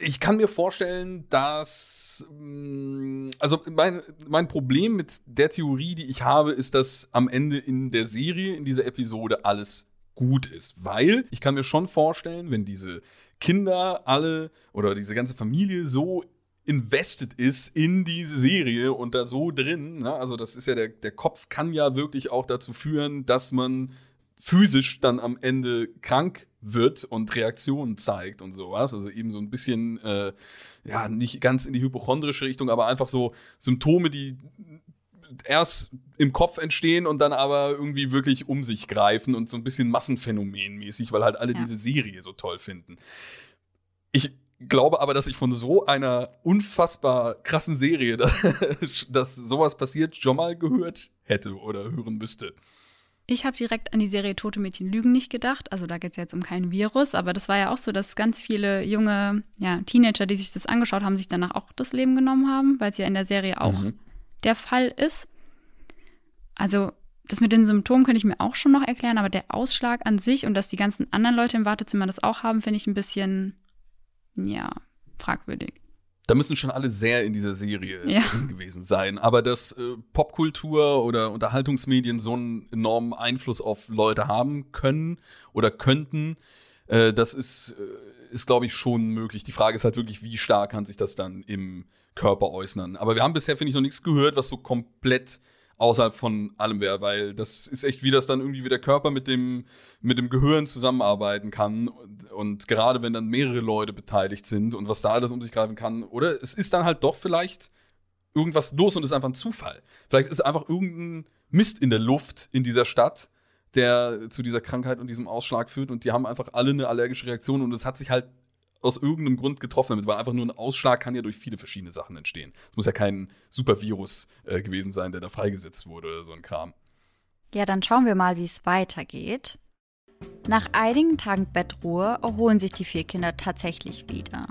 Speaker 1: ich kann mir vorstellen, dass, mm, also mein, mein Problem mit der Theorie, die ich habe, ist, dass am Ende in der Serie, in dieser Episode alles gut ist. Weil ich kann mir schon vorstellen, wenn diese Kinder alle oder diese ganze Familie so invested ist in diese Serie und da so drin. Ne? Also das ist ja der, der Kopf kann ja wirklich auch dazu führen, dass man physisch dann am Ende krank wird und Reaktionen zeigt und sowas. Also eben so ein bisschen, äh, ja, nicht ganz in die hypochondrische Richtung, aber einfach so Symptome, die erst im Kopf entstehen und dann aber irgendwie wirklich um sich greifen und so ein bisschen Massenphänomenmäßig, weil halt alle ja. diese Serie so toll finden. Ich glaube aber, dass ich von so einer unfassbar krassen Serie, dass, dass sowas passiert, schon mal gehört hätte oder hören müsste.
Speaker 3: Ich habe direkt an die Serie Tote Mädchen Lügen nicht gedacht. Also da geht es jetzt um kein Virus, aber das war ja auch so, dass ganz viele junge ja, Teenager, die sich das angeschaut haben, sich danach auch das Leben genommen haben, weil es ja in der Serie auch mhm. der Fall ist. Also das mit den Symptomen könnte ich mir auch schon noch erklären, aber der Ausschlag an sich und dass die ganzen anderen Leute im Wartezimmer das auch haben, finde ich ein bisschen, ja, fragwürdig.
Speaker 1: Da müssen schon alle sehr in dieser Serie ja. drin gewesen sein. Aber dass äh, Popkultur oder Unterhaltungsmedien so einen enormen Einfluss auf Leute haben können oder könnten, äh, das ist, äh, ist glaube ich, schon möglich. Die Frage ist halt wirklich, wie stark kann sich das dann im Körper äußern. Aber wir haben bisher, finde ich, noch nichts gehört, was so komplett außerhalb von allem wäre, weil das ist echt, wie das dann irgendwie wie der Körper mit dem, mit dem Gehirn zusammenarbeiten kann. Und, und gerade wenn dann mehrere Leute beteiligt sind und was da alles um sich greifen kann, oder es ist dann halt doch vielleicht irgendwas los und ist einfach ein Zufall. Vielleicht ist einfach irgendein Mist in der Luft in dieser Stadt, der zu dieser Krankheit und diesem Ausschlag führt und die haben einfach alle eine allergische Reaktion und es hat sich halt aus irgendeinem Grund getroffen damit, weil einfach nur ein Ausschlag kann ja durch viele verschiedene Sachen entstehen. Es muss ja kein Supervirus äh, gewesen sein, der da freigesetzt wurde oder so ein Kram.
Speaker 2: Ja, dann schauen wir mal, wie es weitergeht. Nach einigen Tagen Bettruhe erholen sich die vier Kinder tatsächlich wieder.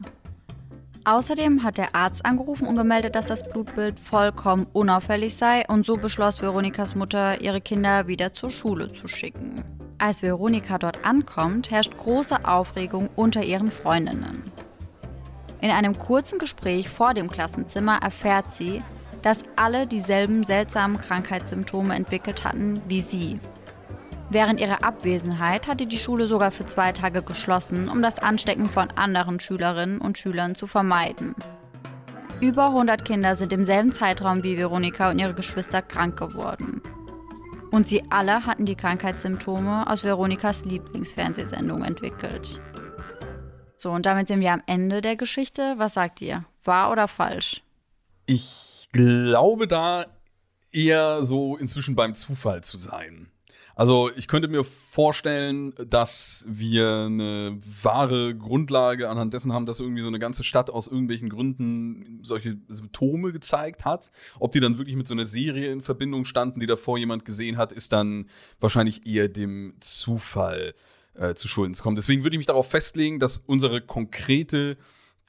Speaker 2: Außerdem hat der Arzt angerufen und gemeldet, dass das Blutbild vollkommen unauffällig sei und so beschloss Veronikas Mutter, ihre Kinder wieder zur Schule zu schicken. Als Veronika dort ankommt, herrscht große Aufregung unter ihren Freundinnen. In einem kurzen Gespräch vor dem Klassenzimmer erfährt sie, dass alle dieselben seltsamen Krankheitssymptome entwickelt hatten wie sie. Während ihrer Abwesenheit hatte die Schule sogar für zwei Tage geschlossen, um das Anstecken von anderen Schülerinnen und Schülern zu vermeiden. Über 100 Kinder sind im selben Zeitraum wie Veronika und ihre Geschwister krank geworden. Und sie alle hatten die Krankheitssymptome aus Veronikas Lieblingsfernsehsendung entwickelt. So, und damit sind wir am Ende der Geschichte. Was sagt ihr? Wahr oder falsch?
Speaker 1: Ich glaube da eher so inzwischen beim Zufall zu sein. Also ich könnte mir vorstellen, dass wir eine wahre Grundlage anhand dessen haben, dass irgendwie so eine ganze Stadt aus irgendwelchen Gründen solche Symptome gezeigt hat. Ob die dann wirklich mit so einer Serie in Verbindung standen, die davor jemand gesehen hat, ist dann wahrscheinlich eher dem Zufall äh, zu Schulden kommen. Deswegen würde ich mich darauf festlegen, dass unsere konkrete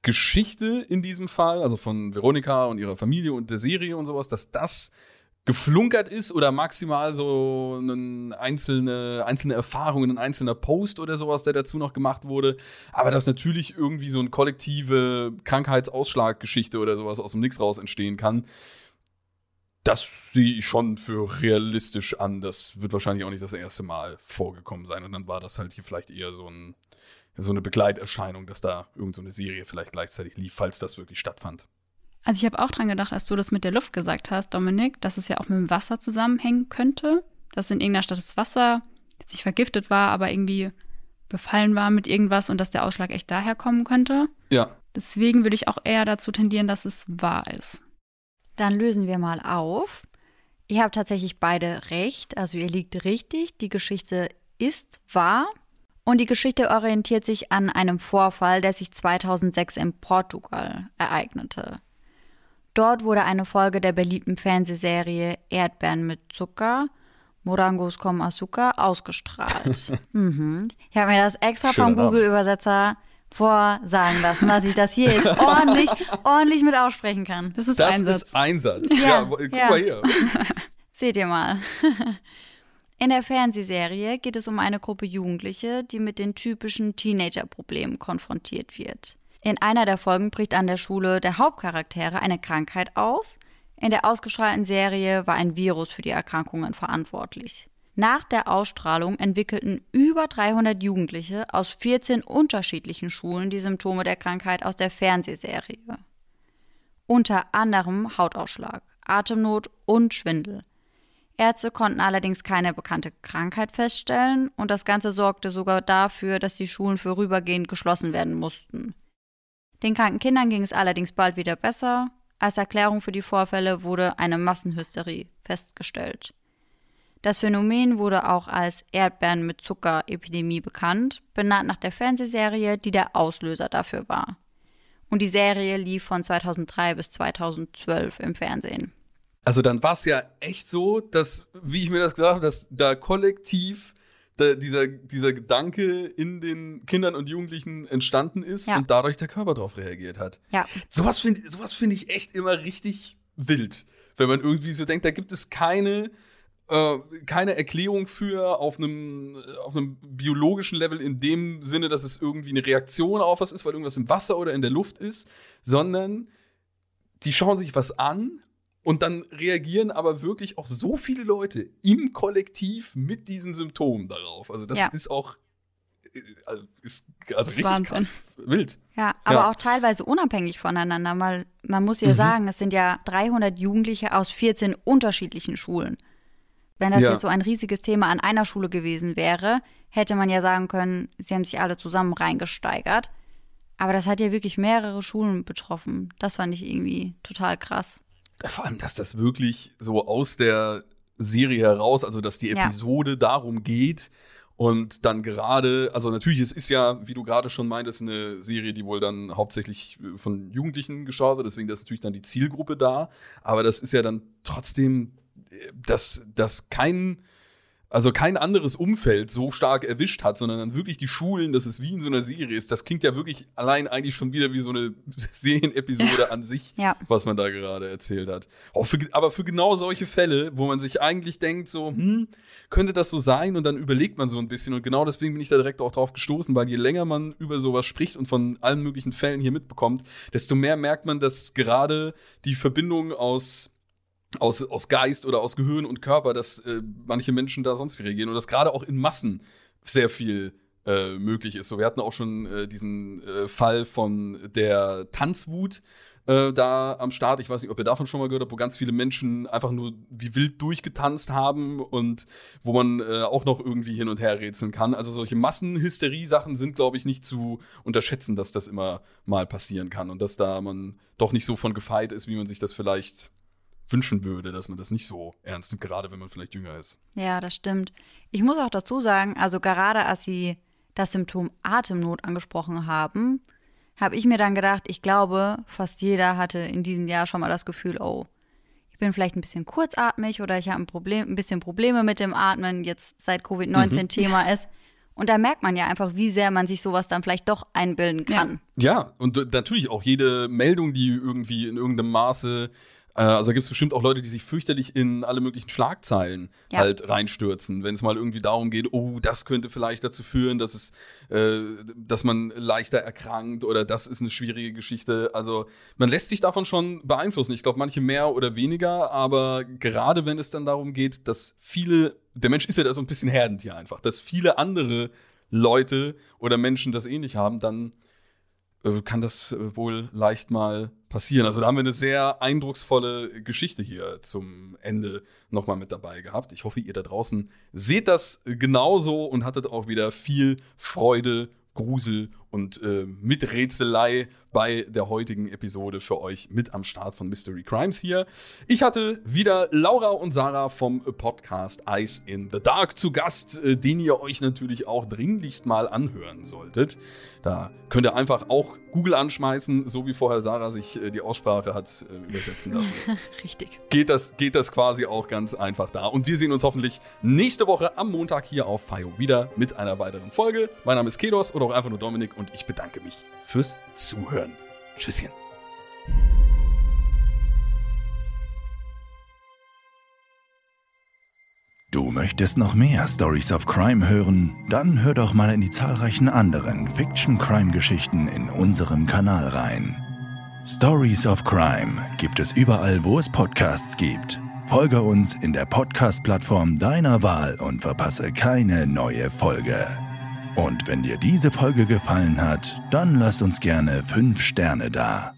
Speaker 1: Geschichte in diesem Fall, also von Veronika und ihrer Familie und der Serie und sowas, dass das geflunkert ist oder maximal so eine einzelne, einzelne Erfahrung, ein einzelner Post oder sowas, der dazu noch gemacht wurde. Aber dass natürlich irgendwie so eine kollektive Krankheitsausschlaggeschichte oder sowas aus dem Nix raus entstehen kann, das sehe ich schon für realistisch an. Das wird wahrscheinlich auch nicht das erste Mal vorgekommen sein. Und dann war das halt hier vielleicht eher so, ein, so eine Begleiterscheinung, dass da irgendeine so Serie vielleicht gleichzeitig lief, falls das wirklich stattfand.
Speaker 3: Also ich habe auch dran gedacht, als du das mit der Luft gesagt hast, Dominik, dass es ja auch mit dem Wasser zusammenhängen könnte. Dass in irgendeiner Stadt das Wasser jetzt nicht vergiftet war, aber irgendwie befallen war mit irgendwas und dass der Ausschlag echt daher kommen könnte.
Speaker 1: Ja.
Speaker 3: Deswegen würde ich auch eher dazu tendieren, dass es wahr ist.
Speaker 2: Dann lösen wir mal auf. Ihr habt tatsächlich beide recht, also ihr liegt richtig. Die Geschichte ist wahr. Und die Geschichte orientiert sich an einem Vorfall, der sich 2006 in Portugal ereignete. Dort wurde eine Folge der beliebten Fernsehserie Erdbeeren mit Zucker, Morangos com Azúcar, ausgestrahlt. mhm. Ich habe mir das extra Schöner vom Google-Übersetzer vorsagen lassen, dass ich das hier jetzt ordentlich, ordentlich mit aussprechen kann.
Speaker 1: Das ist das Einsatz. Ist Einsatz. Ja, ja guck ja. mal hier.
Speaker 2: Seht ihr mal. In der Fernsehserie geht es um eine Gruppe Jugendliche, die mit den typischen Teenager-Problemen konfrontiert wird. In einer der Folgen bricht an der Schule der Hauptcharaktere eine Krankheit aus. In der ausgestrahlten Serie war ein Virus für die Erkrankungen verantwortlich. Nach der Ausstrahlung entwickelten über 300 Jugendliche aus 14 unterschiedlichen Schulen die Symptome der Krankheit aus der Fernsehserie. Unter anderem Hautausschlag, Atemnot und Schwindel. Ärzte konnten allerdings keine bekannte Krankheit feststellen und das Ganze sorgte sogar dafür, dass die Schulen vorübergehend geschlossen werden mussten. Den kranken Kindern ging es allerdings bald wieder besser. Als Erklärung für die Vorfälle wurde eine Massenhysterie festgestellt. Das Phänomen wurde auch als Erdbeeren mit Zucker-Epidemie bekannt, benannt nach der Fernsehserie, die der Auslöser dafür war. Und die Serie lief von 2003 bis 2012 im Fernsehen.
Speaker 1: Also dann war es ja echt so, dass, wie ich mir das gesagt habe, dass da kollektiv dieser, dieser Gedanke in den Kindern und Jugendlichen entstanden ist ja. und dadurch der Körper darauf reagiert hat.
Speaker 2: Ja.
Speaker 1: Sowas finde sowas find ich echt immer richtig wild, wenn man irgendwie so denkt, da gibt es keine äh, keine Erklärung für auf einem, auf einem biologischen Level in dem Sinne, dass es irgendwie eine Reaktion auf was ist, weil irgendwas im Wasser oder in der Luft ist, sondern die schauen sich was an und dann reagieren aber wirklich auch so viele Leute im Kollektiv mit diesen Symptomen darauf. Also das ja. ist auch äh, also, ist also richtig Wahnsinn. krass wild.
Speaker 2: Ja, aber ja. auch teilweise unabhängig voneinander. Mal, man muss ja mhm. sagen, es sind ja 300 Jugendliche aus 14 unterschiedlichen Schulen. Wenn das ja. jetzt so ein riesiges Thema an einer Schule gewesen wäre, hätte man ja sagen können, sie haben sich alle zusammen reingesteigert. Aber das hat ja wirklich mehrere Schulen betroffen. Das fand ich irgendwie total krass.
Speaker 1: Vor allem, dass das wirklich so aus der Serie heraus, also dass die Episode ja. darum geht und dann gerade, also natürlich, es ist ja, wie du gerade schon meintest, eine Serie, die wohl dann hauptsächlich von Jugendlichen geschaut wird, deswegen ist natürlich dann die Zielgruppe da, aber das ist ja dann trotzdem, dass, dass kein also kein anderes Umfeld so stark erwischt hat, sondern dann wirklich die Schulen, dass es wie in so einer Serie ist. Das klingt ja wirklich allein eigentlich schon wieder wie so eine Serienepisode an sich, ja. was man da gerade erzählt hat. Oh, für, aber für genau solche Fälle, wo man sich eigentlich denkt, so, hm, könnte das so sein? Und dann überlegt man so ein bisschen. Und genau deswegen bin ich da direkt auch drauf gestoßen, weil je länger man über sowas spricht und von allen möglichen Fällen hier mitbekommt, desto mehr merkt man, dass gerade die Verbindung aus aus, aus Geist oder aus Gehirn und Körper, dass äh, manche Menschen da sonst wie reagieren und dass gerade auch in Massen sehr viel äh, möglich ist. So, wir hatten auch schon äh, diesen äh, Fall von der Tanzwut äh, da am Start. Ich weiß nicht, ob ihr davon schon mal gehört habt, wo ganz viele Menschen einfach nur wie wild durchgetanzt haben und wo man äh, auch noch irgendwie hin und her rätseln kann. Also solche Massenhysterie-Sachen sind, glaube ich, nicht zu unterschätzen, dass das immer mal passieren kann und dass da man doch nicht so von gefeit ist, wie man sich das vielleicht wünschen würde, dass man das nicht so ernst nimmt, gerade wenn man vielleicht jünger ist.
Speaker 2: Ja, das stimmt. Ich muss auch dazu sagen, also gerade als sie das Symptom Atemnot angesprochen haben, habe ich mir dann gedacht, ich glaube, fast jeder hatte in diesem Jahr schon mal das Gefühl, oh, ich bin vielleicht ein bisschen kurzatmig oder ich habe ein Problem, ein bisschen Probleme mit dem Atmen, jetzt seit Covid-19 mhm. Thema ist. Und da merkt man ja einfach, wie sehr man sich sowas dann vielleicht doch einbilden kann.
Speaker 1: Ja, ja und natürlich auch jede Meldung, die irgendwie in irgendeinem Maße äh, also da gibt es bestimmt auch Leute, die sich fürchterlich in alle möglichen Schlagzeilen ja. halt reinstürzen, wenn es mal irgendwie darum geht, oh, das könnte vielleicht dazu führen, dass es, äh, dass man leichter erkrankt oder das ist eine schwierige Geschichte. Also man lässt sich davon schon beeinflussen. Ich glaube, manche mehr oder weniger, aber gerade wenn es dann darum geht, dass viele, der Mensch ist ja da so ein bisschen Herdentier einfach, dass viele andere Leute oder Menschen das ähnlich haben, dann äh, kann das äh, wohl leicht mal passieren. Also da haben wir eine sehr eindrucksvolle Geschichte hier zum Ende nochmal mit dabei gehabt. Ich hoffe, ihr da draußen seht das genauso und hattet auch wieder viel Freude, Grusel und äh, Miträtselei bei der heutigen Episode für euch mit am Start von Mystery Crimes hier. Ich hatte wieder Laura und Sarah vom Podcast Ice in the Dark zu Gast, äh, den ihr euch natürlich auch dringlichst mal anhören solltet. Da könnt ihr einfach auch Google anschmeißen, so wie vorher Sarah sich äh, die Aussprache hat äh, übersetzen lassen.
Speaker 2: Richtig.
Speaker 1: Geht das, geht das quasi auch ganz einfach da. Und wir sehen uns hoffentlich nächste Woche am Montag hier auf FIO wieder mit einer weiteren Folge. Mein Name ist Kedos oder auch einfach nur Dominik und ich bedanke mich fürs Zuhören. Tschüsschen.
Speaker 5: Du möchtest noch mehr Stories of Crime hören? Dann hör doch mal in die zahlreichen anderen Fiction-Crime-Geschichten in unserem Kanal rein. Stories of Crime gibt es überall, wo es Podcasts gibt. Folge uns in der Podcast-Plattform deiner Wahl und verpasse keine neue Folge. Und wenn dir diese Folge gefallen hat, dann lass uns gerne 5 Sterne da.